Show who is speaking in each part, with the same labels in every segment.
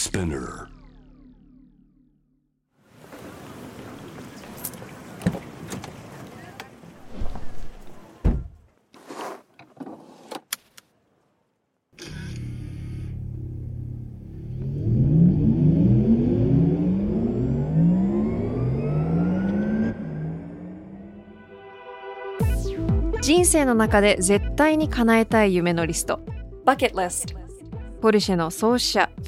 Speaker 1: spinner.
Speaker 2: 人生の中で絶対に叶えたい夢のリスト。Bucket List ポルシェの創始者。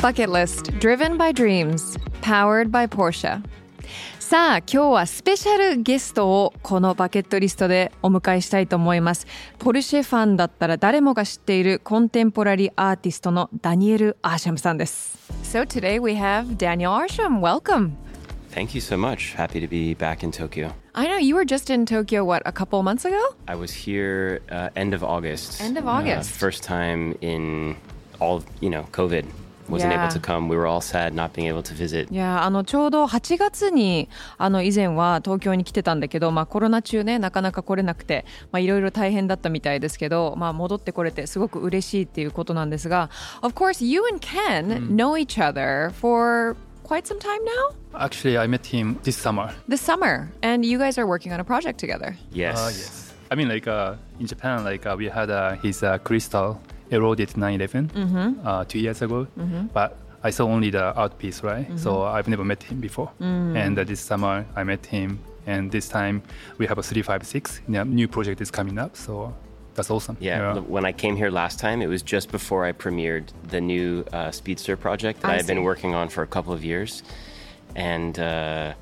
Speaker 2: Bucket List Driven by Dreams Powered by Porsche さあ今日はスペシャルゲストをこのバケットリストでお迎えしたいと思いますポルシェファンだったら誰もが知っているコンテンポラリーアーティストのダニエル・アーシャムさんです So today we have Daniel Arsham welcome
Speaker 3: Thank you so much. Happy to be back in Tokyo.
Speaker 2: I know you were just in Tokyo what a couple months ago
Speaker 3: I was here uh, end of August.
Speaker 2: End of
Speaker 3: Uh,
Speaker 2: August.
Speaker 3: first time in all, you know, COVID. Wasn't
Speaker 2: Yeah.
Speaker 3: able to come. We were all sad not being able to visit.
Speaker 2: いやあのちょうど8月にあの以前は東京に来てたんだけど、まあ、コロナ中ねなかなか来れなくてまあいろいろ大変だったみたいですけど、まあ、戻ってこれてすごく嬉しいっていうことなんですが Of course you and Ken know each other for quite some time now
Speaker 4: Actually, I met him this summer.
Speaker 2: this summer and you guys are working on a project together
Speaker 3: Yes.
Speaker 4: Uh, yes. I mean, like uh, in Japan, like uh, we had uh, his uh, crystal eroded 911 uh, two years ago, but I saw only the art piece, right? So I've never met him before. And uh, this summer, I met him, and this time we have a 356. A new project is coming up, so that's awesome.
Speaker 3: Yeah, l- when I came here last time, it was just before I premiered the new uh, Speedster project that
Speaker 2: I
Speaker 3: I had been working on for a couple of years. And uh,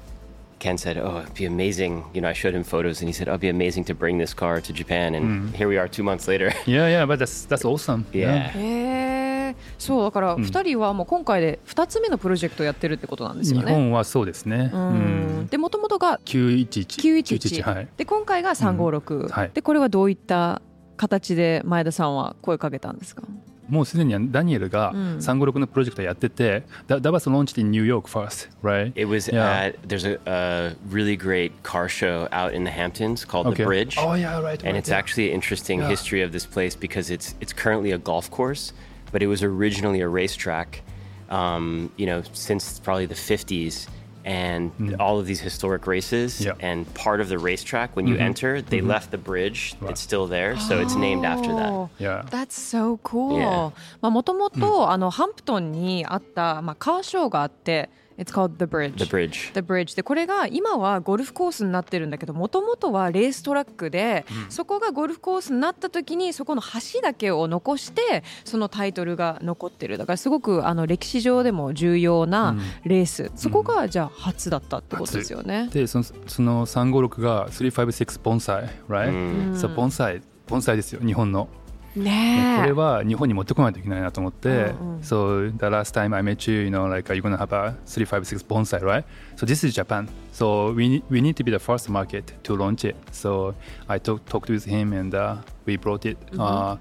Speaker 3: Ken said, Oh, it'd be amazing. You know, I showed him photos and he said, Oh, it'd be amazing to bring this car to Japan. And here we are two months later.
Speaker 4: Yeah, yeah, but that's that's awesome.
Speaker 3: yeah.
Speaker 2: へえそうだから2人はもう今回で2つ目のプロジェクトをやってるってことなんですよね
Speaker 4: 日本はそうですね。
Speaker 2: う
Speaker 4: うん
Speaker 2: んでもともとが
Speaker 4: 911
Speaker 2: 911、
Speaker 4: はい。
Speaker 2: で今回が356、
Speaker 4: はい
Speaker 2: でこれはどういった形で前田さんは声かけたんですか
Speaker 4: もうすでにダニエルが
Speaker 2: うん
Speaker 4: 356のプロジェクトやってて、that, that was launched in New York first, right?
Speaker 3: It was
Speaker 4: Yeah.
Speaker 3: at, there's a, a really great car show out in the Hamptons called
Speaker 4: Okay.
Speaker 3: The Bridge.
Speaker 4: Oh yeah, right.
Speaker 3: and
Speaker 4: right,
Speaker 3: it's
Speaker 4: yeah.
Speaker 3: actually an interesting
Speaker 4: Yeah.
Speaker 3: history of this place because it's it's currently a golf course, but it was originally a racetrack. Um, you know, since probably the 50s, and all of these historic races.
Speaker 4: Mm. Yeah.
Speaker 3: And part of the racetrack, when you enter, they left the bridge.
Speaker 4: Right.
Speaker 3: It's still there, so it's named after that.
Speaker 2: Oh,
Speaker 4: Yeah.
Speaker 2: That's so cool.
Speaker 3: Yeah.
Speaker 2: まあもともとあのハンプトンにあったまあカーショーがあって、 It's called the Bridge.
Speaker 3: The bridge.
Speaker 2: The Bridge でこれが今はゴルフコースになってるんだけどもともとはレーストラックで、そこがゴルフコースになった時にそこの橋だけを残してそのタイトルが残ってるだからすごくあの歴史上でも重要なレース、そこがじゃあ初だったってことですよね。
Speaker 4: でそのその356が356ボンサイ、right?
Speaker 3: うん
Speaker 4: サイボンサイですよ日本の。
Speaker 2: ねえ
Speaker 4: これは日本に持ってこないといけないなと思って、
Speaker 2: うんうん
Speaker 4: So the last time I met you, you know, like you're gonna have a 356 bonsai, right? So this is Japan. So we need, we need to be the first market to launch it. So I talk, talked with him and uh, we brought it uh,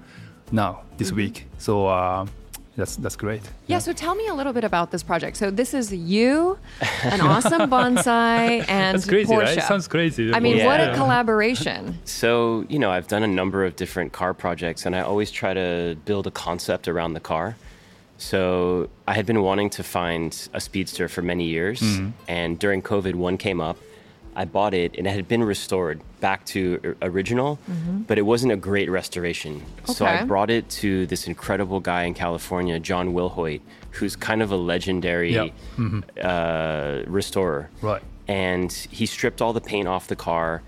Speaker 4: now this week. So uh, that's that's great.
Speaker 2: Yeah, so tell me a little bit about this project. So this is you, an awesome bonsai, and
Speaker 4: That's crazy,
Speaker 2: Porsche.
Speaker 4: right? Sounds crazy.
Speaker 2: I mean, what a collaboration.
Speaker 3: So, you know, I've done a number of different car projects and I always try to build a concept around the car. So, I had been wanting to find a speedster for many years. Mm-hmm. And during COVID, one came up. I bought it and it had been restored back to o- original, but it wasn't a great restoration. So, I brought it to this incredible guy in California, John Willhoit, who's kind of a legendary
Speaker 4: Yeah.
Speaker 3: uh, restorer
Speaker 4: Right.
Speaker 3: and he stripped all the paint off the car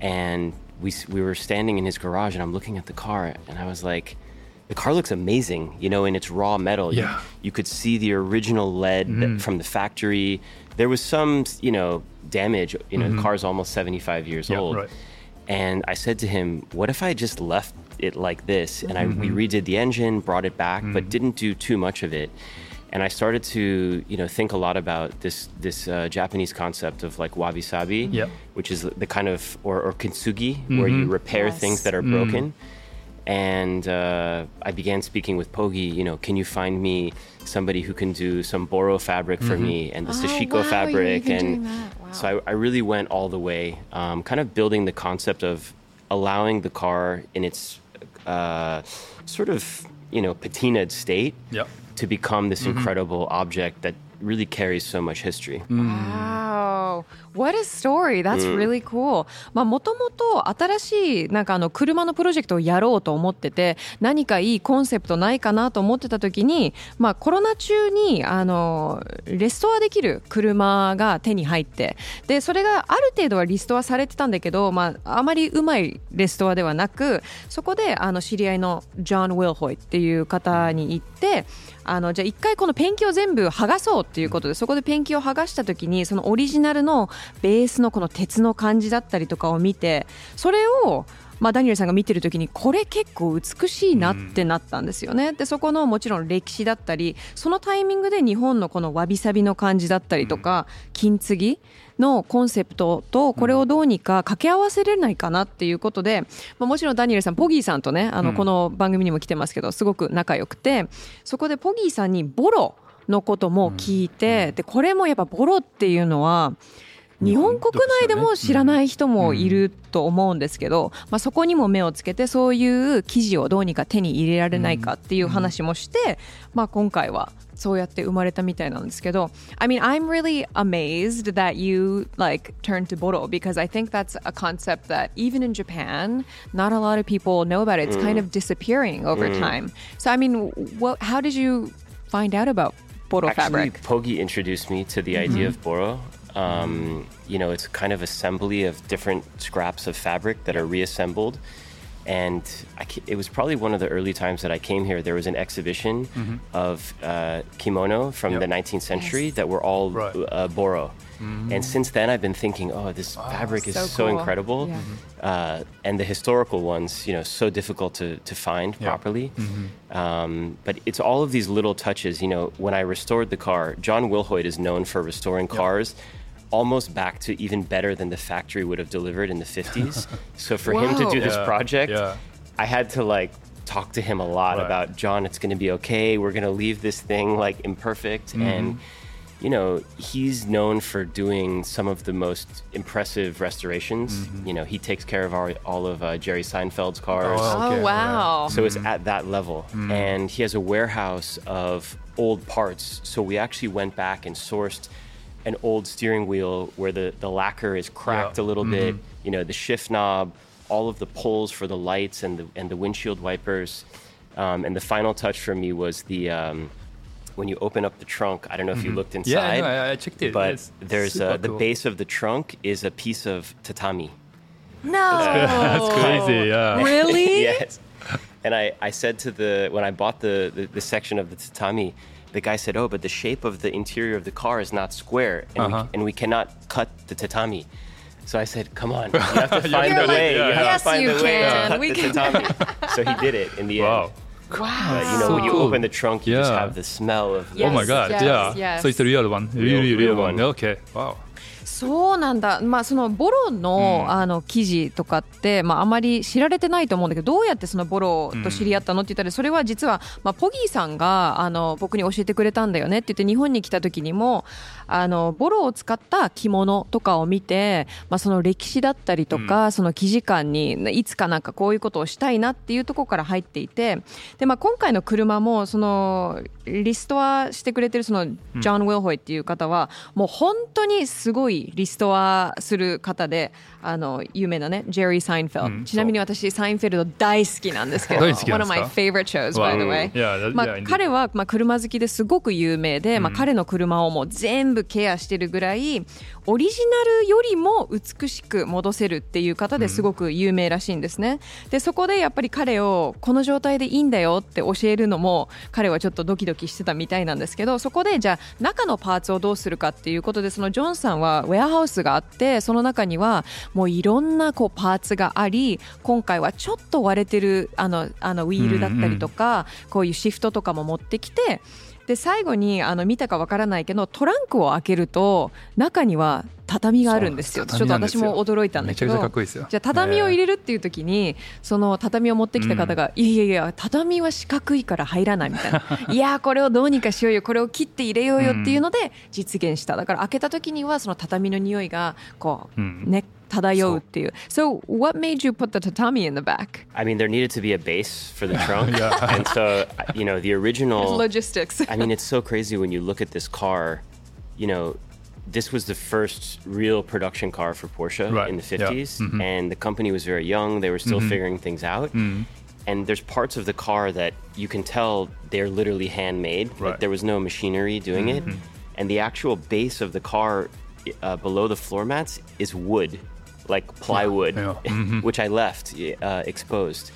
Speaker 3: and we we were standing in his garage and I'm looking at the car and I was like the car looks amazing you know in its raw metal. You-
Speaker 4: Yeah.
Speaker 3: you, could see the original lead that- mm-hmm. from the factory. There was some you know damage you know the mm-hmm. car's almost 75 years
Speaker 4: Yeah,
Speaker 3: old.
Speaker 4: right.
Speaker 3: and I said to him what if I just left it like this? And I we mm-hmm. redid the engine brought it back but didn't do too much of it. And I started to you know think a lot about this this uh, Japanese concept of like wabi sabi,
Speaker 4: Yep.
Speaker 3: which is the kind of or, or kintsugi where you repair
Speaker 2: Yes.
Speaker 3: things that are mm. broken. And uh, I began speaking with Poggy. You know, can you find me somebody who can do some boro fabric for me and the
Speaker 2: Oh,
Speaker 3: sashiko
Speaker 2: wow,
Speaker 3: fabric? And.
Speaker 2: Wow.
Speaker 3: so I, I really went all the way, um, kind of building the concept of allowing the car in its uh, sort of you know patinaed state
Speaker 4: Yep.
Speaker 3: to become this incredible object that really carries so much history.
Speaker 2: Wow. What a story. That's really cool. まあ、もともと新しい、なんかあの、車のプロジェクトをやろうと思ってて、何かいいコンセプトないかなと思ってた時に、まあ、コロナ中に、あの、レストアできる車が手に入って、で、それがある程度はリストアされてたんだけど、まあ、あまりうまいレストアではなく、そこで、あの、知り合いのジョン・ウィルホイっていう方に行って、あのじゃあ一回このペンキを全部剥がそうっていうことでそこでペンキを剥がした時にそのオリジナルのベースのこの鉄の感じだったりとかを見てそれをまあ、ダニエルさんが見てる時にこれ結構美しいなってなったんですよね。でそこのもちろん歴史だったりそのタイミングで日本のこのわびさびの感じだったりとか、金継ぎのコンセプトとこれをどうにか掛け合わせれないかなっていうことで、まあ、もちろんダニエルさんポギーさんとねあのこの番組にも来てますけどすごく仲良くてそこでポギーさんにボロのことも聞いて、でこれもやっぱボロっていうのは日本国内でも知らない人もいると思うんですけど、まあ、そこにも目をつけてそういう記事をどうにか手に入れられないかっていう話もして、まあ、今回はそうやって生まれたみたいなんですけど I mean I'm really amazed that you like turned to Boro because I think that's a concept that even in Japan not a lot of people know about it it's kind of disappearing over time so I mean what, how did you find out about Boro
Speaker 3: Actually,
Speaker 2: fabric
Speaker 3: Pogi introduced me to the idea of boro. Um, you know, it's kind of assembly of different scraps of fabric that are reassembled. And I, it was probably one of the early times that I came here. There was an exhibition of uh, kimono from
Speaker 4: Yep.
Speaker 3: the 19th century that were all
Speaker 4: Right.
Speaker 3: uh, boro. And since then, I've been thinking, oh, this fabric is
Speaker 2: So
Speaker 3: so,
Speaker 2: cool.
Speaker 3: incredible.
Speaker 2: Yeah.
Speaker 3: Uh, and the historical ones, you know, so difficult to, to find properly. Um, but it's all of these little touches. You know, when I restored the car, John Willhoit is known for restoring cars almost back to even better than the factory would have delivered in the 50s. so for him to
Speaker 2: Whoa.
Speaker 3: do this project,
Speaker 4: yeah.
Speaker 3: I had to like talk to him a lot
Speaker 4: Right.
Speaker 3: about John, it's going to be okay. We're going to leave this thing like imperfect. Mm-hmm. And, you know, he's known for doing some of the most impressive restorations. Mm-hmm. You know, he takes care of our, all of uh, Jerry Seinfeld's cars.
Speaker 4: Oh,
Speaker 2: oh
Speaker 4: Okay,
Speaker 2: wow
Speaker 3: So it's at that level. Mm-hmm. And he has a warehouse of old parts. So we actually went back and sourced an old steering wheel where the, the lacquer is cracked
Speaker 4: Yeah.
Speaker 3: a little bit, you know, the shift knob, all of the pulls for the lights and the, and the windshield wipers. Um, and the final touch for me was the um, when you open up the trunk. I don't know if you looked inside.
Speaker 4: Yeah, no, I, I checked it.
Speaker 3: But
Speaker 4: It's
Speaker 3: there's
Speaker 4: a,
Speaker 3: uh, the
Speaker 4: cool.
Speaker 3: base of the trunk is a piece of tatami.
Speaker 2: no
Speaker 4: That's crazy. Yeah.
Speaker 2: really
Speaker 3: yes. And I, I said to the when I bought the, the, the section of the tatami, the guy said, "Oh, but the shape of the interior of the car is not square, and,
Speaker 4: Uh-huh.
Speaker 3: we, and we cannot cut the tatami." So I said, "Come on, you have to find
Speaker 2: You're
Speaker 3: the
Speaker 2: like,
Speaker 3: way. you have
Speaker 2: "Yes,
Speaker 3: to find
Speaker 2: you
Speaker 3: the way
Speaker 2: can.
Speaker 3: to cut
Speaker 2: We
Speaker 3: the
Speaker 2: can."
Speaker 3: tatami." so he did it in the
Speaker 4: Wow.
Speaker 3: end.
Speaker 2: wow
Speaker 3: But, you know,
Speaker 4: So
Speaker 3: when you
Speaker 4: cool.
Speaker 3: open the trunk, you just have the smell of.
Speaker 2: Yes,
Speaker 4: oh my god.
Speaker 2: yes,
Speaker 4: yeah.
Speaker 2: yes.
Speaker 4: So it's the real one.
Speaker 3: Real-
Speaker 4: really, real,
Speaker 3: real
Speaker 4: one.
Speaker 3: one.
Speaker 4: Okay. Wow.
Speaker 2: そうなんだ、まあ、そのボロの,、あの記事とかって、まあ、あまり知られてないと思うんだけどどうやってそのボロと知り合ったのって言ったらそれは実は、まあ、ポギーさんがあの僕に教えてくれたんだよねって言って日本に来た時にもあのボロを使った着物とかを見て、まあ、その歴史だったりとか、その生地感にいつかなんかこういうことをしたいなっていうところから入っていてで、まあ、今回の車もそのリストアしてくれてるそのジョン・ウィルホイっていう方は、もう本当にすごいリストアする方であの有名なねジェリー・サインフェルド、
Speaker 4: うん
Speaker 2: ちなみに私サインフェルド大好きなんですけど One
Speaker 4: ん
Speaker 2: of my
Speaker 4: か
Speaker 2: favorite shows by the way、
Speaker 4: Yeah,
Speaker 2: まあ
Speaker 4: yeah.
Speaker 2: 彼は、まあ、車好きですごく有名で、まあ、彼の車をもう全部ケアしてるぐらいオリジナルよりも美しく戻せるっていう方ですごく有名らしいんですね。でそこでやっぱり彼をこの状態でいいんだよって教えるのも彼はちょっとドキドキしてたみたいなんですけどそこでじゃあ中のパーツをどうするかっていうことでそのジョンさんはウェアハウスがあってその中にはもういろんなこうパーツがあり今回はちょっと割れてるあのあのウィールだったりとか、こういうシフトとかも持ってきてで最後にあの見たかわからないけどトランクを開けると中には畳があるんですよ。ちょっと私も驚いたんだけど
Speaker 4: めちゃくちゃかっこいいですよ。
Speaker 2: じゃあ畳を入れるっていう時に、その畳を持ってきた方が、いやいやいや畳は四角いから入らないみたいな。いやこれをどうにかしようよこれを切って入れようよっていうので実現した。だから開けた時にはその畳の匂いがこう、
Speaker 4: うん。
Speaker 2: ね漂うっていう So what made you put the tatami in the back?
Speaker 3: I mean, there needed to be a base for the trunk.
Speaker 4: Yeah.
Speaker 3: And so, you know, the original.
Speaker 2: Logistics
Speaker 3: I mean, it's so crazy when you look at this car. You know, this was the first real production car for Porsche
Speaker 4: Right,
Speaker 3: in the
Speaker 4: yeah.
Speaker 3: 50s,
Speaker 4: Mhm.
Speaker 3: and the company was very young. They were still figuring things out. And there's parts of the car that you can tell they're literally handmade. Like
Speaker 4: Right.
Speaker 3: there was no machinery doing it. And the actual base of the car uh, below the floor mats is wood, like plywood,
Speaker 4: Yeah, mhm.
Speaker 3: which I left uh, exposed.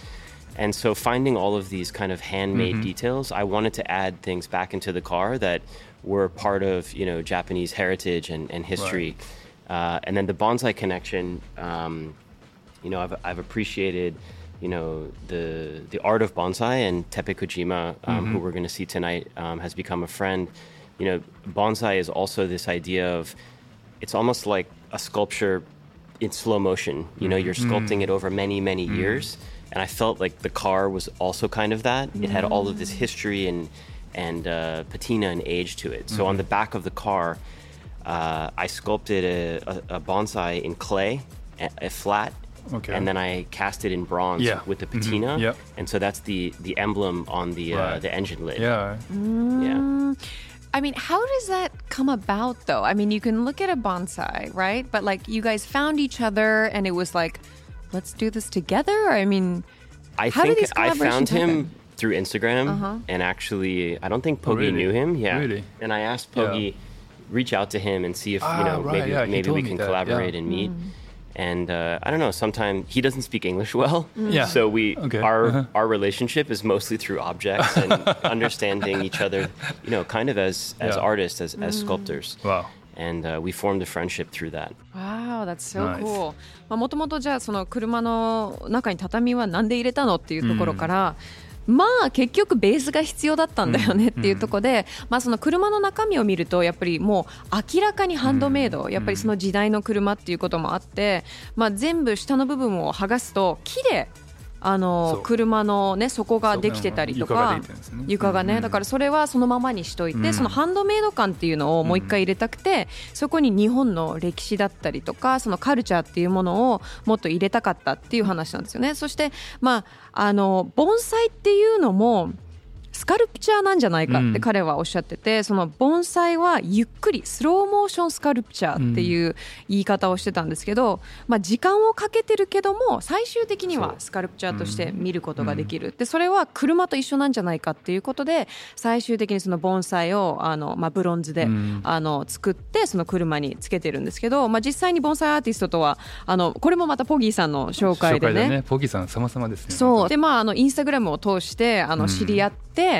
Speaker 3: And so finding all of these kind of handmade details, I wanted to add things back into the car that were part of you know Japanese heritage and, and history. Uh, and then the bonsai connection, um, you know, I've, I've appreciated you know the the art of bonsai and Tepe Kojima, um, who we're going to see tonight, um, has become a friend. You know, bonsai is also this idea of it's almost like a sculpture in slow motion. You know, you're sculpting it over many, many years. And I felt like the car was also kind of that. It had all of this history and and uh, patina and age to it. So on the back of the car, uh, I sculpted a, a, a bonsai in clay, a, a flat,
Speaker 4: Okay.
Speaker 3: and then I cast it in bronze
Speaker 4: Yeah.
Speaker 3: with the patina.
Speaker 4: Yep.
Speaker 3: And so that's the the emblem on the uh,
Speaker 4: Right.
Speaker 3: the engine lid.
Speaker 4: Yeah.
Speaker 3: Yeah.
Speaker 2: I mean, how does that come about though? I mean, you can look at a bonsai, right? But like you guys found each other and it was like, let's do this together? I mean,
Speaker 3: I
Speaker 2: How do
Speaker 3: think
Speaker 2: these
Speaker 3: I found
Speaker 2: collaborations
Speaker 3: him
Speaker 2: happen? Uh-huh.
Speaker 3: through Instagram, and actually, I don't think Poggy
Speaker 4: really?
Speaker 3: knew him. Yeah,
Speaker 4: Really?
Speaker 3: And I asked
Speaker 4: Yeah.
Speaker 3: Poggy, reach out to him and see if
Speaker 4: Ah,
Speaker 3: you know
Speaker 4: right,
Speaker 3: maybe
Speaker 4: yeah,
Speaker 3: maybe we can
Speaker 4: that,
Speaker 3: collaborate
Speaker 4: yeah.
Speaker 3: and meet.
Speaker 2: Mm
Speaker 3: And uh, I don't know. Sometimes he doesn't speak English well,
Speaker 4: Yeah.
Speaker 3: so we
Speaker 4: Okay.
Speaker 3: our
Speaker 4: Uh-huh.
Speaker 3: our relationship is mostly through objects and understanding each other. You know, kind of as as
Speaker 4: Yeah.
Speaker 3: artists, as
Speaker 2: Mm.
Speaker 3: as sculptors.
Speaker 4: Wow.
Speaker 3: And uh, we formed a friendship through that.
Speaker 2: Wow, that's so
Speaker 4: Nice.
Speaker 2: cool. まあもともとじゃあその車の中に畳はなんで入れたのっていうところから、 まあ結局ベースが必要だったんだよねっていうところで、まあその車の中身を見るとやっぱりもう明らかにハンドメイド、やっぱりその時代の車っていうこともあって、まあ全部下の部分を剥がすと木であの車のね底ができてたりとか床がね、
Speaker 4: うん。
Speaker 2: だからそれはそのままにしといて、
Speaker 4: うん。
Speaker 2: そのハンドメイド感っていうのをもう一回入れたくて、そこに日本の歴史だったりとかそのカルチャーっていうものをもっと入れたかったっていう話なんですよね。そしてまああの盆栽っていうのもルプチャーなんじゃないかって彼はおっしゃってて、その盆栽はゆっくりスローモーションスカルプチャーっていう言い方をしてたんですけど、まあ、時間をかけてるけども最終的にはスカルプチャーとして見ることができる、でそれは車と一緒なんじゃないかっていうことで最終的にその盆栽をあの、まあ、ブロンズで、
Speaker 4: うん。
Speaker 2: あの作ってその車につけてるんですけど、まあ、実際に盆栽アーティストとはあのこれもまたポギーさんの紹介でね。
Speaker 4: 紹介だね。ポギさん様々ですね。
Speaker 2: そう。でまああのインスタグラムを通してあの知り合って、
Speaker 4: うん。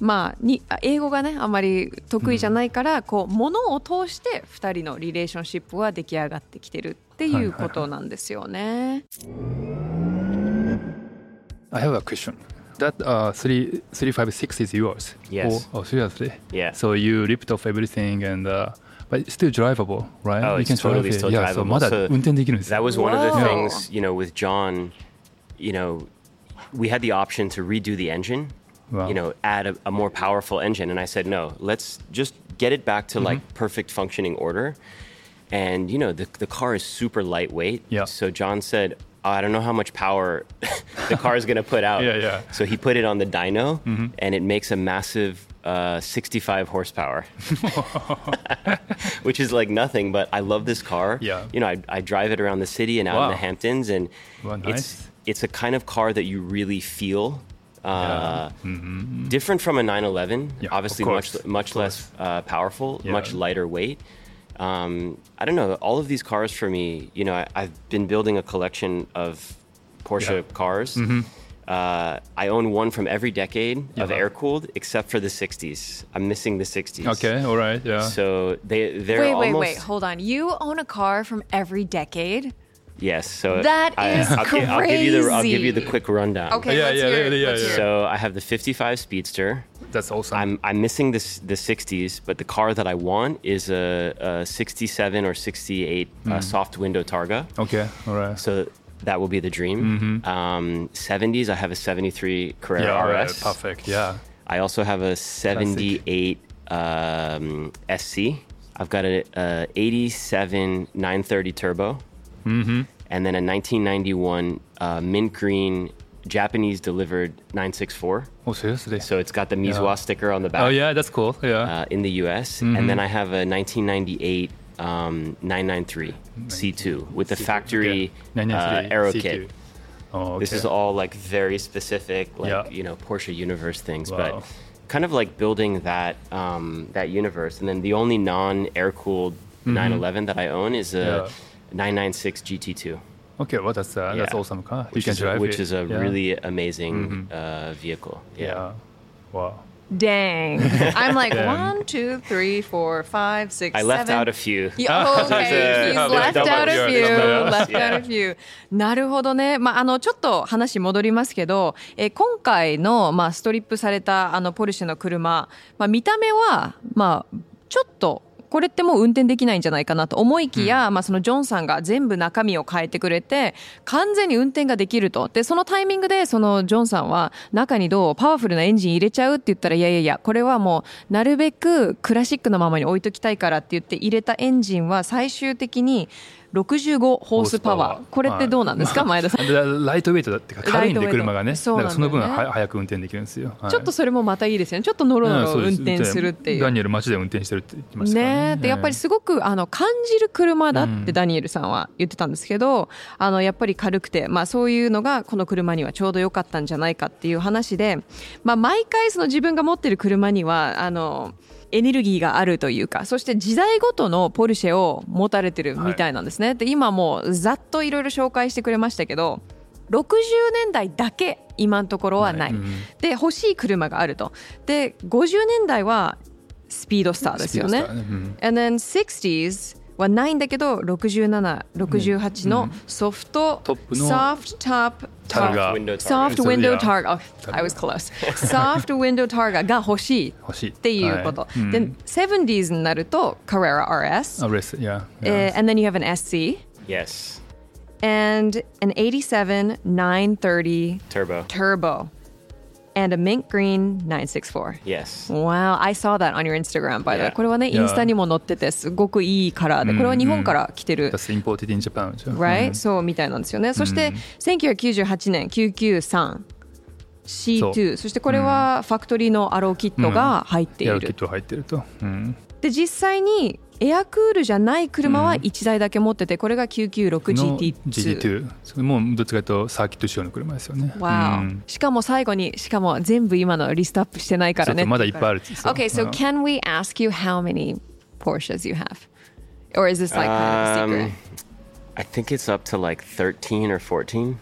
Speaker 2: まあにあ英語がねあまり得意じゃないから、こう物を通して2人のリレーションシップは出来上がってきてるっていうことなんですよね。
Speaker 4: I have a question. That uh, three three five six is yours.
Speaker 3: Yes.
Speaker 4: Oh, oh seriously?
Speaker 3: Yeah.
Speaker 4: So you ripped off everything and uh, but it's still drivable, right?
Speaker 3: Oh,
Speaker 4: you
Speaker 3: it's
Speaker 4: can drive
Speaker 3: totally
Speaker 4: it.
Speaker 3: still
Speaker 4: yeah, so
Speaker 3: drivable.
Speaker 4: まだ
Speaker 3: So
Speaker 4: 運転できるんですよ
Speaker 3: That was one of the things, you know, with John, you know, we had the option to redo the engine,
Speaker 4: Wow.
Speaker 3: you know, add a, a more powerful engine. And I said, no, let's just get it back to like perfect functioning order. And, you know, the, the car is super lightweight.
Speaker 4: Yeah.
Speaker 3: So John said, "Oh, I don't know how much power the car is going to put out.
Speaker 4: Yeah, yeah.
Speaker 3: So he put it on the dyno and it makes a massive uh, 65 horsepower, which is like nothing, but I love this car.
Speaker 4: Yeah.
Speaker 3: You know, I, I drive it around the city and out in the Hamptons, and
Speaker 4: Wow,
Speaker 3: it's
Speaker 4: nice.
Speaker 3: it's a kind of car that you really feel. Uh, Different from a 911,
Speaker 4: Yeah,
Speaker 3: obviously much much less uh, powerful,
Speaker 4: Yeah.
Speaker 3: much lighter weight. Um, I don't know. All of these cars for me, you know, I, I've been building a collection of Porsche
Speaker 4: Yeah. Mm-hmm.
Speaker 3: cars. Uh, I own one from every decade of
Speaker 4: Yeah.
Speaker 3: air cooled, except for the 60s. I'm missing the 60s.
Speaker 4: Okay, all right, yeah.
Speaker 3: So they they're
Speaker 2: Wait, wait, wait, hold on. You own a car from every decade?
Speaker 3: Yes. So
Speaker 2: That
Speaker 3: I,
Speaker 2: is
Speaker 3: I'll, gi- I'll give you the I'll give you the quick rundown.
Speaker 2: Okay,
Speaker 4: Yeah,
Speaker 2: let's
Speaker 4: yeah,
Speaker 2: hear it.
Speaker 4: yeah,
Speaker 2: Let's
Speaker 4: yeah.
Speaker 3: So I have the 55 Speedster.
Speaker 4: That's awesome.
Speaker 3: I'm I'm missing this the 60s, but the car that I want is a, a 67 or 68 uh, soft window Targa.
Speaker 4: okay, all right.
Speaker 3: So that will be the dream. Um, 70s, I have a 73 Carrera
Speaker 4: yeah, all right,
Speaker 3: RS.
Speaker 4: perfect. Yeah.
Speaker 3: I also have a 78 um, SC. I've got a, a 87 930 turbo,
Speaker 4: Mm-hmm.
Speaker 3: and then a 1991 uh, mint green Japanese delivered 964.
Speaker 4: Oh, seriously?
Speaker 3: So it's got the Mizwa
Speaker 4: Yeah.
Speaker 3: sticker on the back
Speaker 4: oh, yeah, that's cool. Yeah.
Speaker 3: uh, in the US. And then I have a 1998 um, 993 C2 with the factory uh,
Speaker 4: 993
Speaker 3: aero
Speaker 4: C2.
Speaker 3: kit.
Speaker 4: Oh, okay.
Speaker 3: This is all like very specific, like
Speaker 4: Yeah.
Speaker 3: you know Porsche universe things,
Speaker 4: Wow.
Speaker 3: but kind of like building that um, that universe. And then the only non-air cooled 911 that I own is a
Speaker 4: Mm-hmm.
Speaker 3: 996 GT2,
Speaker 4: Okay, well, that's uh, that's
Speaker 3: Yeah.
Speaker 4: awesome car.
Speaker 3: which
Speaker 4: you can
Speaker 3: is a,
Speaker 4: drive
Speaker 3: which
Speaker 4: it.
Speaker 3: is a
Speaker 4: yeah.
Speaker 3: really amazing uh, vehicle.
Speaker 4: yeah.
Speaker 3: Yeah.
Speaker 4: Wow.
Speaker 2: Dang. I'm like
Speaker 4: Damn.
Speaker 2: one, two, three, four, five, six,
Speaker 3: I left
Speaker 2: seven.
Speaker 3: out a few.
Speaker 2: Yeah, oh, okay. He's left out a few. left out a few. なるほどね。まあ、あの、ちょっと話戻りますけど、えー今回の、まあ、ストリップされた、あの、ポルシェの車、まあ、見た目は、まあ、ちょっと、これってもう運転できないんじゃないかなと思いきや、まあ、そのジョンさんが全部中身を変えてくれて完全に運転ができると。でそのタイミングでそのジョンさんは中にどうパワフルなエンジン入れちゃうって言ったらいやいやいやこれはもうなるべくクラシックのままに置いときたいからって言って入れたエンジンは最終的に65ホースパワー。これってどうなんですか、前田さん、
Speaker 4: で ライトウェイトだってか軽いんで車がね。
Speaker 2: そ
Speaker 4: らその分は早く運転できるんですよ。はい。
Speaker 2: ちょっとそれもまたいいですよね。ちょっとノロノロ運転するっていう。
Speaker 4: ダニエル街で運転してるって言ってました
Speaker 2: ね。でやっぱりすごくあの感じる車だってダニエルさんは言ってたんですけど、あのやっぱり軽くて、まあ、そういうのがこの車にはちょうど良かったんじゃないかっていう話で、まあ、毎回その自分が持ってる車にはあのエネルギーがあるというかそして時代ごとのポルシェを持たれてるみたいなんですね、で今もうざっといろいろ紹介してくれましたけど60年代だけ今のところはない、
Speaker 4: はい。うん
Speaker 2: で欲しい車があると。で50年代はスピードスターですよね。
Speaker 4: ね。うん。
Speaker 2: And then 60s はないんだけど67、68のソフト、
Speaker 4: トップの
Speaker 2: soft top
Speaker 4: タルが
Speaker 3: Window
Speaker 2: soft
Speaker 4: Targa
Speaker 2: window
Speaker 4: そうい
Speaker 2: targa
Speaker 4: や
Speaker 2: oh, I was close soft window targa が欲しい
Speaker 4: 欲しい
Speaker 2: っていうこと、
Speaker 4: はいうん
Speaker 2: で 70s になると Carrera RS、
Speaker 4: あレス、yeah,
Speaker 2: えー and then you have an SC
Speaker 3: Yes.
Speaker 2: and an 87 930
Speaker 3: Turbo.
Speaker 2: turbo and a mint green 964
Speaker 3: Yes.
Speaker 2: Wow, I saw that on your Instagram, by the way.
Speaker 3: Yeah.
Speaker 2: これはね、
Speaker 4: Yeah.
Speaker 2: インスタにも載ってて、すごくいいカラーで、これは日本から来てる、
Speaker 4: That's imported in Japan.
Speaker 2: right? そうみたいなんですよね。そして、1998年、993。C2 そしてこれはファクトリーのアローキットが入っている、
Speaker 4: やるキット入ってると。うん。
Speaker 2: で実際にエアクールじゃない車は1台だけ持っててこれが 996GT2
Speaker 4: の GT2。それもうどっちかというとサーキット仕様の車ですよね。
Speaker 2: しかも最後にしかも全部今のリストアップしてないからね。
Speaker 4: そうまだいっぱいあるそう
Speaker 2: Okay so
Speaker 4: うん。
Speaker 2: can we ask you how many Porsches you have? Or is this like kind of a secret?
Speaker 3: Um, I think it's up to like 13 or 14.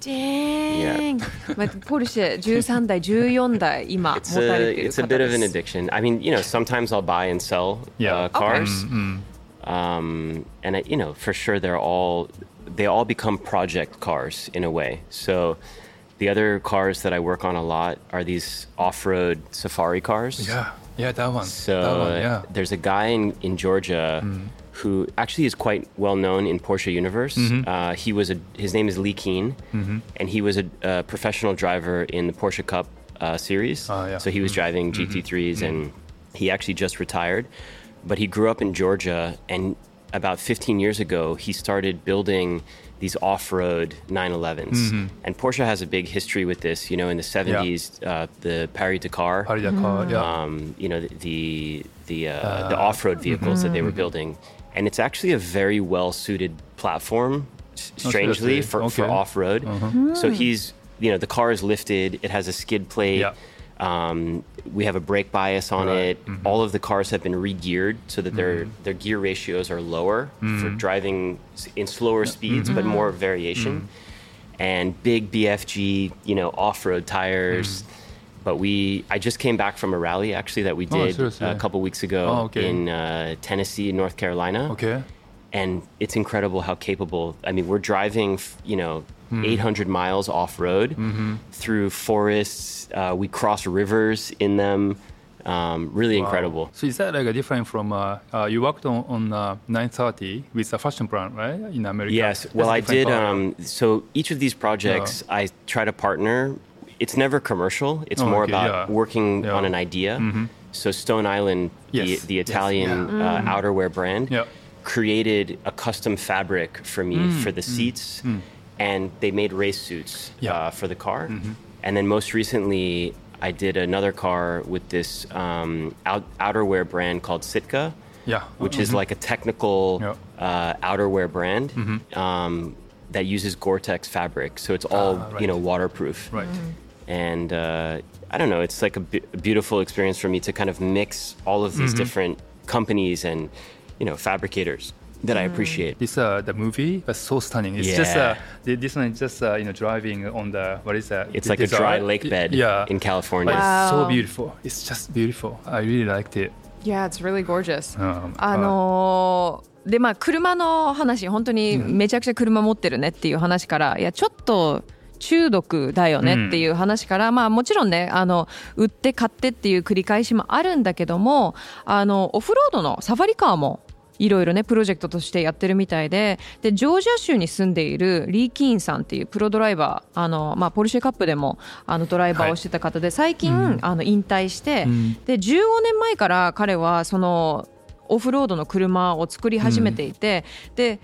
Speaker 2: Dang まあポルシェ13台14台今
Speaker 3: It's
Speaker 2: 持た
Speaker 3: a
Speaker 2: れている
Speaker 3: it's a
Speaker 2: 方
Speaker 3: bit of an
Speaker 2: です
Speaker 3: addiction. I mean, you know, sometimes I'll buy and sell
Speaker 4: Yeah.
Speaker 3: uh, cars, um, and I, you know, for sure they're all they all become project cars in a way. So the other cars that I work on a lot are these off-road safari cars.
Speaker 4: Yeah, yeah, that one.
Speaker 3: So
Speaker 4: that one, yeah.
Speaker 3: there's a guy in, in Georgia who actually is quite well known in Porsche universe. Uh, he was a his name is Leh Keen, and he was a, a professional driver in the Porsche Cup uh, series.
Speaker 4: Ah, yeah.
Speaker 3: So he was driving GT3s, and he actually just retired. But he grew up in Georgia, and about 15 years ago, he started building these off-road 911s. And Porsche has a big history with this. You know, in the 70s, uh, the Paris Dakar
Speaker 4: Paris Dakar, yeah.
Speaker 3: um, you know, the the uh, the off-road vehicles that they were building, and it's actually a very well-suited platform, oh, strangely
Speaker 4: seriously?
Speaker 3: for, for off-road. Uh-huh. So hmm. he's, you know, the car is lifted. It has a skid plate.
Speaker 4: Yeah.
Speaker 3: Um, we have a brake bias on
Speaker 4: Right.
Speaker 3: it. Mm-hmm. All of the cars have been re-geared so that their mm-hmm. their gear ratios are lower for mm-hmm. driving in slower speeds, but more variation. And big BFG, you know, off-road tires. Mm. But we, I just came back from a rally actually that we
Speaker 4: Oh,
Speaker 3: did
Speaker 4: seriously?
Speaker 3: a couple weeks ago
Speaker 4: Oh, okay.
Speaker 3: in uh, Tennessee, North Carolina.
Speaker 4: Okay.
Speaker 3: and it's incredible how capable. I mean, we're driving, you know, 800 miles off road through forests. Uh, we cross rivers in them. Um, really incredible.
Speaker 4: So is that like a different from uh, uh, you worked on on uh, 930 with a fashion brand, right? In America.
Speaker 3: Yes. Well, I did. Um, so each of these projects, I try to partner. It's never commercial. It's
Speaker 4: Oh,
Speaker 3: more
Speaker 4: okay,
Speaker 3: about
Speaker 4: yeah.
Speaker 3: working
Speaker 4: Yeah.
Speaker 3: on an idea. So Stone Island,
Speaker 4: Yes,
Speaker 3: the, the
Speaker 4: yes,
Speaker 3: Italian
Speaker 4: yeah.
Speaker 3: uh, outerwear brand,
Speaker 4: Yeah.
Speaker 3: created a custom fabric for me
Speaker 4: Mm,
Speaker 3: for the seats, and they made race suits
Speaker 4: Yeah. Mm-hmm.
Speaker 3: uh, for the car. And then most recently, I did another car with this um, out, outerwear brand called Sitka
Speaker 4: Yeah.
Speaker 3: which is like a technical
Speaker 4: Yeah.
Speaker 3: uh, outerwear brand um, that uses Gore-Tex fabric. So it's all
Speaker 4: Ah, right.
Speaker 3: you know waterproof.
Speaker 4: right
Speaker 3: And uh, I don't know, it's like a, bu- a beautiful experience for me to kind of mix all of these different companies and you know fabricators that I appreciate.
Speaker 4: This uh, the movie was so stunning. It's just uh,
Speaker 3: Yeah.
Speaker 4: the- this one is just uh, you know driving on the what is that?
Speaker 3: It's
Speaker 4: The
Speaker 3: like a dry
Speaker 4: desert?
Speaker 3: lake bed
Speaker 4: Yeah.
Speaker 3: in California.
Speaker 4: But it's so
Speaker 2: Wow.
Speaker 4: beautiful. It's just beautiful. I really liked it.
Speaker 2: Yeah, it's really gorgeous.
Speaker 4: うん
Speaker 2: あのーでまあ車の話本当にめちゃくちゃ車持ってるねっていう話から、いやちょっと 中毒だよねっていう話から、まあもちろんねあの売って買ってっていう繰り返しもあるんだけどもあのオフロードのサファリカーもいろいろねプロジェクトとしてやってるみたいででジョージア州に住んでいるリー・キーンさんっていうプロドライバーあの、まあ、ポルシェカップでもあのドライバーをしてた方で、最近、あの引退して、で15年前から彼はそのオフロードの車を作り始めていて、で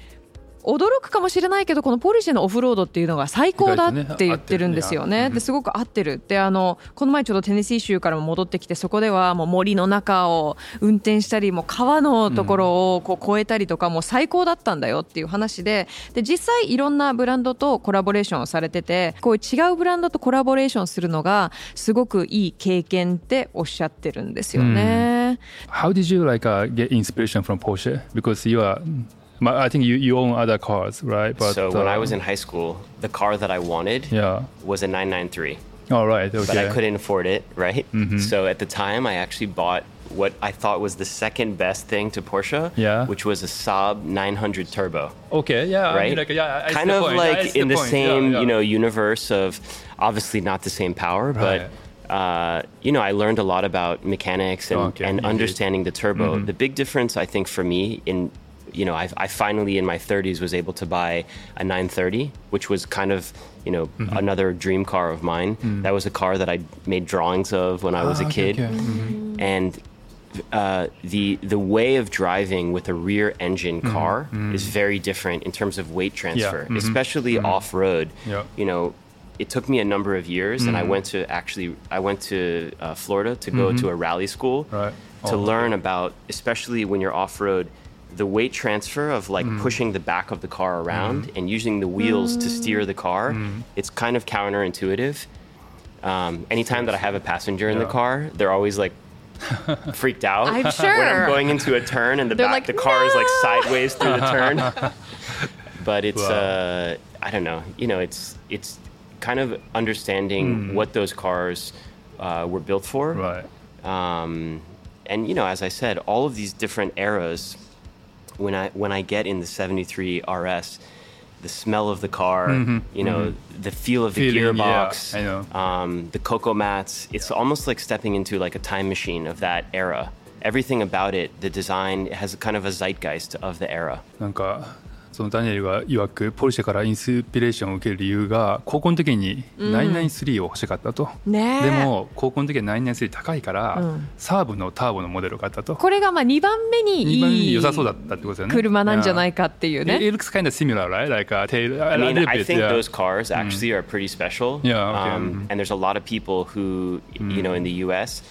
Speaker 2: 驚くかもしれないけどこのポルシェのオフロードっていうのが最高だって言ってるんですよね。ですごく合ってるであのこの前ちょうどテネシー州からも戻ってきてそこではもう森の中を運転したりもう川のところをこう越えたりとかもう最高だったんだよっていう話でで実際いろんなブランドとコラボレーションをされててこういう違うブランドとコラボレーションするのがすごくいい経験っておっしゃってるんですよね。
Speaker 4: How did you like uh, get inspiration from Porsche? Because you are, I think you, you own other cars, right? But
Speaker 3: so when I
Speaker 4: uh,
Speaker 3: was in high school, the car that I wanted
Speaker 4: yeah,
Speaker 3: was a 993.
Speaker 4: all right, okay.
Speaker 3: but I couldn't afford it, right? So at the time, I actually bought what I thought was the second best thing to Porsche,
Speaker 4: Yeah.
Speaker 3: which was a Saab 900 Turbo,
Speaker 4: Okay, yeah, I
Speaker 3: right?
Speaker 4: mean, like, yeah,
Speaker 3: kind of
Speaker 4: point.
Speaker 3: Like in the,
Speaker 4: point.
Speaker 3: same,
Speaker 4: yeah,
Speaker 3: you know, universe of obviously not the same power, but. Uh, you know, I learned a lot about mechanics and,
Speaker 4: Okay,
Speaker 3: and understanding the turbo. The big difference, I think, for me, in you know, I, I finally in my 30s was able to buy a 930, which was kind of you know another dream car of mine. That was a car that I made drawings of when I was
Speaker 4: Ah,
Speaker 3: a
Speaker 4: okay,
Speaker 3: kid,
Speaker 4: okay. Mhm.
Speaker 3: and uh, the the way of driving with a rear engine
Speaker 4: Mm-hmm.
Speaker 3: car is very different in terms of weight transfer,
Speaker 4: mhm.
Speaker 3: especially off road.
Speaker 4: Yeah.
Speaker 3: You know, it took me a number of years, and I
Speaker 4: Mm-hmm.
Speaker 3: went to actually I went to uh, Florida to go to a rally school
Speaker 4: Right.
Speaker 3: to
Speaker 4: Oh,
Speaker 3: learn about, especially when you're off road. The weight transfer of like
Speaker 4: Mm-hmm.
Speaker 3: pushing the back of the car around and using the wheels to steer the car,
Speaker 4: Mm-hmm.
Speaker 3: it's kind of counterintuitive. Um, anytime that I have a passenger in the car, they're always like freaked out.
Speaker 2: I'm
Speaker 3: When. I'm going into a turn and the
Speaker 2: They're
Speaker 3: back,
Speaker 2: like,
Speaker 3: the car is like sideways through the turn. but it's,
Speaker 4: Wow.
Speaker 3: uh, I don't know. You know, it's it's kind of understanding what those cars uh, were built for.
Speaker 4: Right.
Speaker 3: Um, and you know, as I said, all of these different eras when I when I get in the 73 RS, the smell of the car, mm-hmm, you know, mm-hmm. the feel of the
Speaker 4: Feeling,
Speaker 3: gearbox,
Speaker 4: yeah,
Speaker 3: um, the coco mats. It's yeah. almost like stepping into like a time machine of that era. Everything about it, the design, it has kind of a zeitgeist of the era.
Speaker 4: そのダニエルが曰くポルシェからインスピレーションを受ける理由が高校の時に993を欲しかったと、
Speaker 2: ねえ
Speaker 4: でも高校の時は993高いから、
Speaker 2: うん
Speaker 4: サーブのターボのモデルを買ったと
Speaker 2: これがまあ2番目に
Speaker 4: 2番に
Speaker 2: いい
Speaker 4: 良さそうだったってことですよね
Speaker 2: 車なんじゃないかっていうね。
Speaker 4: it looks kind of similar, right? Like a tail,
Speaker 3: I mean, I think
Speaker 4: yeah.
Speaker 3: those cars actually are pretty special.
Speaker 4: Yeah, okay,
Speaker 3: Um,
Speaker 4: mhm.
Speaker 3: And there's a lot of people who, you know, in the U.S.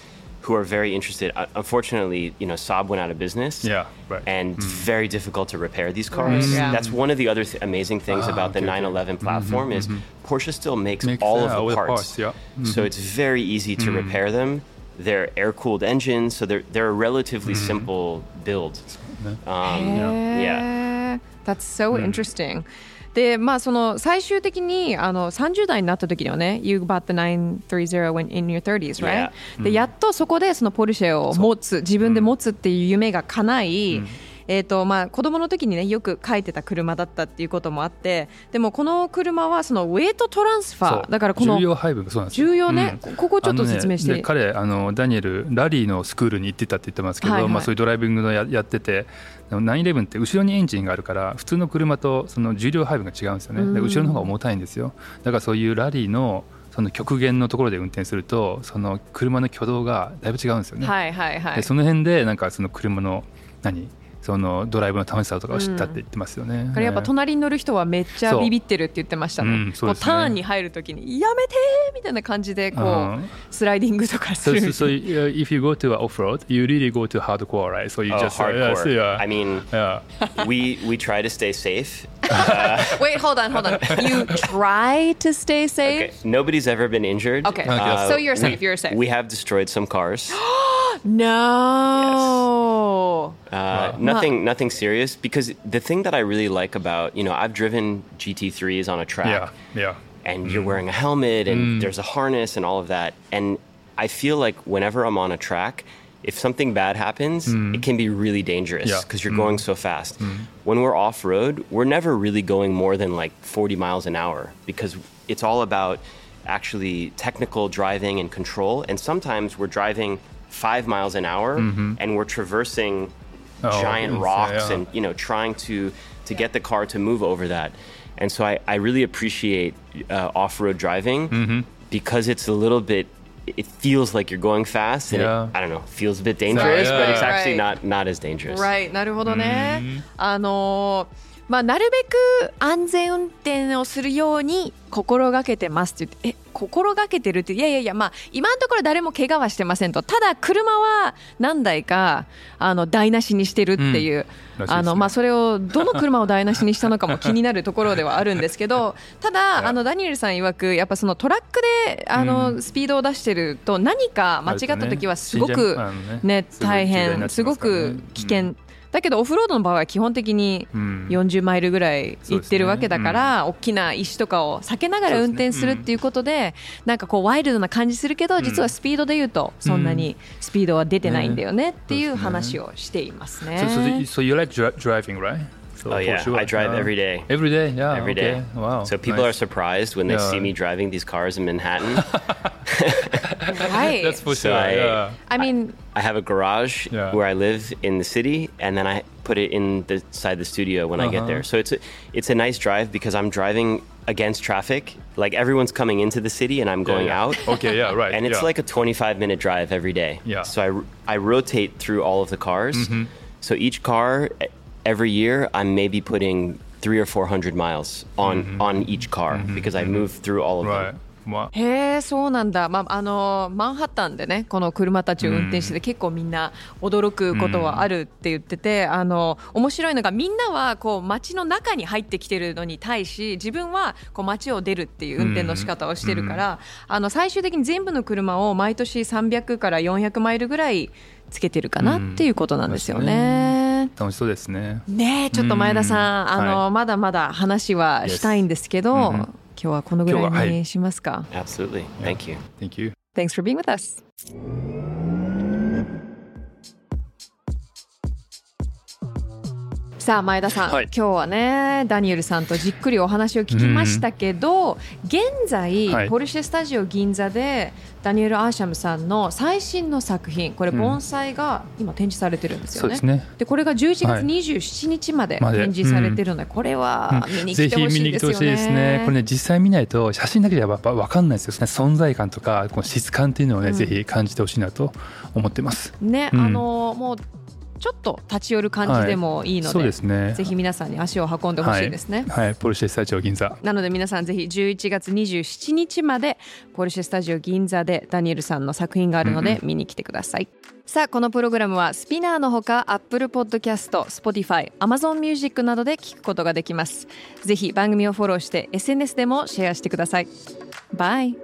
Speaker 3: who are very interested. Uh, unfortunately, you know, Saab went out of business.
Speaker 4: Yeah, right.
Speaker 3: And it's very difficult to repair these cars. Mm-hmm.
Speaker 2: yeah.
Speaker 3: That's one of the other th- amazing things
Speaker 4: Ah,
Speaker 3: about the
Speaker 4: okay, okay.
Speaker 3: 911 mm-hmm, platform is Porsche still makes,
Speaker 4: Makes,
Speaker 3: all
Speaker 4: yeah,
Speaker 3: of
Speaker 4: all
Speaker 3: the
Speaker 4: the
Speaker 3: parts.
Speaker 4: parts, yeah.
Speaker 3: So it's very easy to repair them. They're air-cooled engines, so they're they're a relatively simple build. Um, yeah.
Speaker 2: へー That's so interesting. でまあその最終的にあの30代になった時にはね You bought the 930 when in your 30s, right? でやっとそこでそのポルシェを持つ自分で持つっていう夢が叶い、えーとまあ、子供の時にねよく書いてた車だったっていうこともあってでもこの車はそのウェイトトランスファー。だからこの
Speaker 4: 重要配分がそうなんです
Speaker 2: 重要ね、うん、ここちょっと説明して、
Speaker 4: ね、彼あのダニエルラリーのスクールに行ってたって言ってますけど、はいはい、まあ、そういうドライビングのややってて911って後ろにエンジンがあるから普通の車とその重量配分が違うんですよね、で後ろの方が重たいんですよ。だからそういうラリーのその極限のところで運転するとその車の挙動がだいぶ違うんですよね。
Speaker 2: はいはいはい、
Speaker 4: でその辺でなんかその車の何？そのドライブの楽しさとかを知ったって言ってますよね。
Speaker 2: うん、やっぱ隣に乗る人はめっちゃビビってるって言ってましたね。うん、うねターンに入るときにやめてみたいな感じでこう、うん、スライディングとかする。
Speaker 4: So, so, so if you go to off road, you really go to hardcore, right? So you
Speaker 3: oh,
Speaker 4: just
Speaker 3: hardcore. Uh, yeah. I mean, yeah. we we try to stay safe.
Speaker 2: Uh, Wait, hold on, hold on. You try to stay safe.
Speaker 3: Okay. Nobody's ever been injured.
Speaker 2: Okay, uh, so you're safe.
Speaker 3: We,
Speaker 2: you're safe.
Speaker 3: We have destroyed some cars.
Speaker 2: No.
Speaker 3: Yes. Uh, nothing, nothing serious. Because the thing that I really like about, you know, I've driven GT3s on a track.
Speaker 4: Yeah, yeah.
Speaker 3: And mm. you're wearing a helmet, and mm. there's a harness, and all of that. And I feel like whenever I'm on a track, if something bad happens, mm. it can be really dangerous because yeah. you're mm. going so fast. Mm. When we're off road, we're never really going more than like 40 miles an hour because it's all about actually technical driving and control. And sometimes we're driving five miles an hour mm-hmm. and we're traversing oh, giant rocks yeah. and you know trying to to get the car to move over that and so i, I really appreciate uh, off-road driving mm-hmm. because it's a little bit it feels like you're going fast and yeah. it, I don't know feels a bit dangerous yeah. but it's actually right. not not as dangerous
Speaker 2: right なるほどね、mm-hmm. あのー まあ、なるべく安全運転をするように心がけてますって言って、え、心がけてるって、いやいやいや、まあ、今のところ誰も怪我はしてませんと。ただ、車は何台か、あの、台無しにしてるっていう、うん、あの、ね、まあ、それを、どの車を台無しにしたのかも気になるところではあるんですけど、ただ、あの、ダニエルさん曰く、やっぱそのトラックで、あの、スピードを出してると、何か間違った時はすごくね、大変、すごく危険。だけどオフロードの場合は基本的に40マイルぐらい行ってるわけだから、うん、大きな石とかを避けながら運転するっていうことで、ね。うん、なんかこうワイルドな感じするけど、実はスピードでいうとそんなにスピードは出てないんだよねっていう話をしていますね。
Speaker 4: So, so, so you like driving, right?
Speaker 3: So oh yeah, sure. I drive uh, every day.
Speaker 4: Every day, yeah.
Speaker 3: Every day.
Speaker 4: Okay. Wow.
Speaker 3: So people nice. are surprised when they yeah. see me driving these cars in Manhattan.
Speaker 2: right.
Speaker 4: That's for so sure. I, yeah.
Speaker 2: I mean,
Speaker 3: I have a garage yeah. where I live in the city, and then I put it inside the side the studio when uh-huh. I get uh-huh. there. So it's a, it's a nice drive because I'm driving against traffic. Like everyone's coming into the city and I'm going
Speaker 4: yeah,
Speaker 3: yeah.
Speaker 4: out. Okay, yeah, right.
Speaker 3: And it's
Speaker 4: yeah.
Speaker 3: like a 25 minute drive every day.
Speaker 4: Yeah.
Speaker 3: So I, I rotate through all of the cars. Mm-hmm. So each car, every year, I'm maybe putting three or 400 miles on, mm-hmm. on each car mm-hmm. because I mm-hmm. move through all of right. them.
Speaker 2: へえそうなんだ、まあ、あのマンハッタンでねこの車たちを運転してて、結構みんな驚くことはあるって言ってて、あの面白いのがみんなはこう街の中に入ってきてるのに対し自分はこう街を出るっていう運転の仕方をしてるから、あの最終的に全部の車を毎年300から400マイルぐらいつけてるかなっていうことなんですよね。
Speaker 4: 楽しそうですね。
Speaker 2: ねちょっと前田さん、あの、はい、まだまだ話はしたいんですけど、今日はこのぐらいにしますか
Speaker 3: ？Absolutely. Thank you.
Speaker 4: Thank you.
Speaker 2: Thanks for being with us. さあ前田さん、はい、今日はねダニエルさんとじっくりお話を聞きましたけど、うん、現在、はい、ポルシェスタジオ銀座でダニエル・アーシャムさんの最新の作品これ盆栽が今展示されてるんですよね。うん、で、ね、これが11月27日まで展示されてるので、はい、これは見に来てほしいですよね。ですね。
Speaker 4: これね実際見ないと写真だけではやっぱ分かんないですよね。存在感とかこの質感っていうのをね、うん、ぜひ感じてほしいなと思ってます。
Speaker 2: ね、あのもうちょっと立ち寄る感じでもいいのではいでね、ぜひ皆さんに足を運んでほしいですね。
Speaker 4: はい、はい、ポルシェスタジオ銀座。
Speaker 2: なので皆さんぜひ11月27日までポルシェスタジオ銀座でダニエルさんの作品があるので見に来てください。うんうん、さあこのプログラムはスピナーのほか Apple Podcast、Spotify、Amazon Music などで聞くことができます。ぜひ番組をフォローして SNS でもシェアしてください。バイ